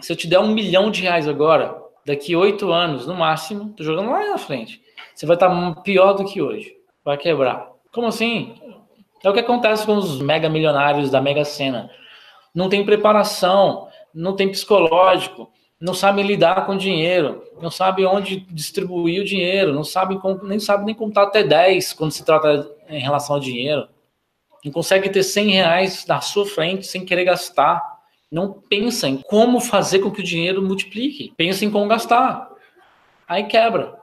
Se eu te der um milhão de reais agora, daqui oito anos, no máximo, tô jogando lá na frente, você vai estar pior do que hoje. Vai quebrar. Como assim? É o que acontece com os mega milionários da Mega Sena. Não tem preparação, não tem psicológico, não sabem lidar com dinheiro, não sabem onde distribuir o dinheiro, não sabem como, nem sabem nem contar até 10 quando se trata em relação ao dinheiro. Não consegue ter 100 reais na sua frente sem querer gastar. Não pensa em como fazer com que o dinheiro multiplique. Pensa em como gastar. Aí quebra.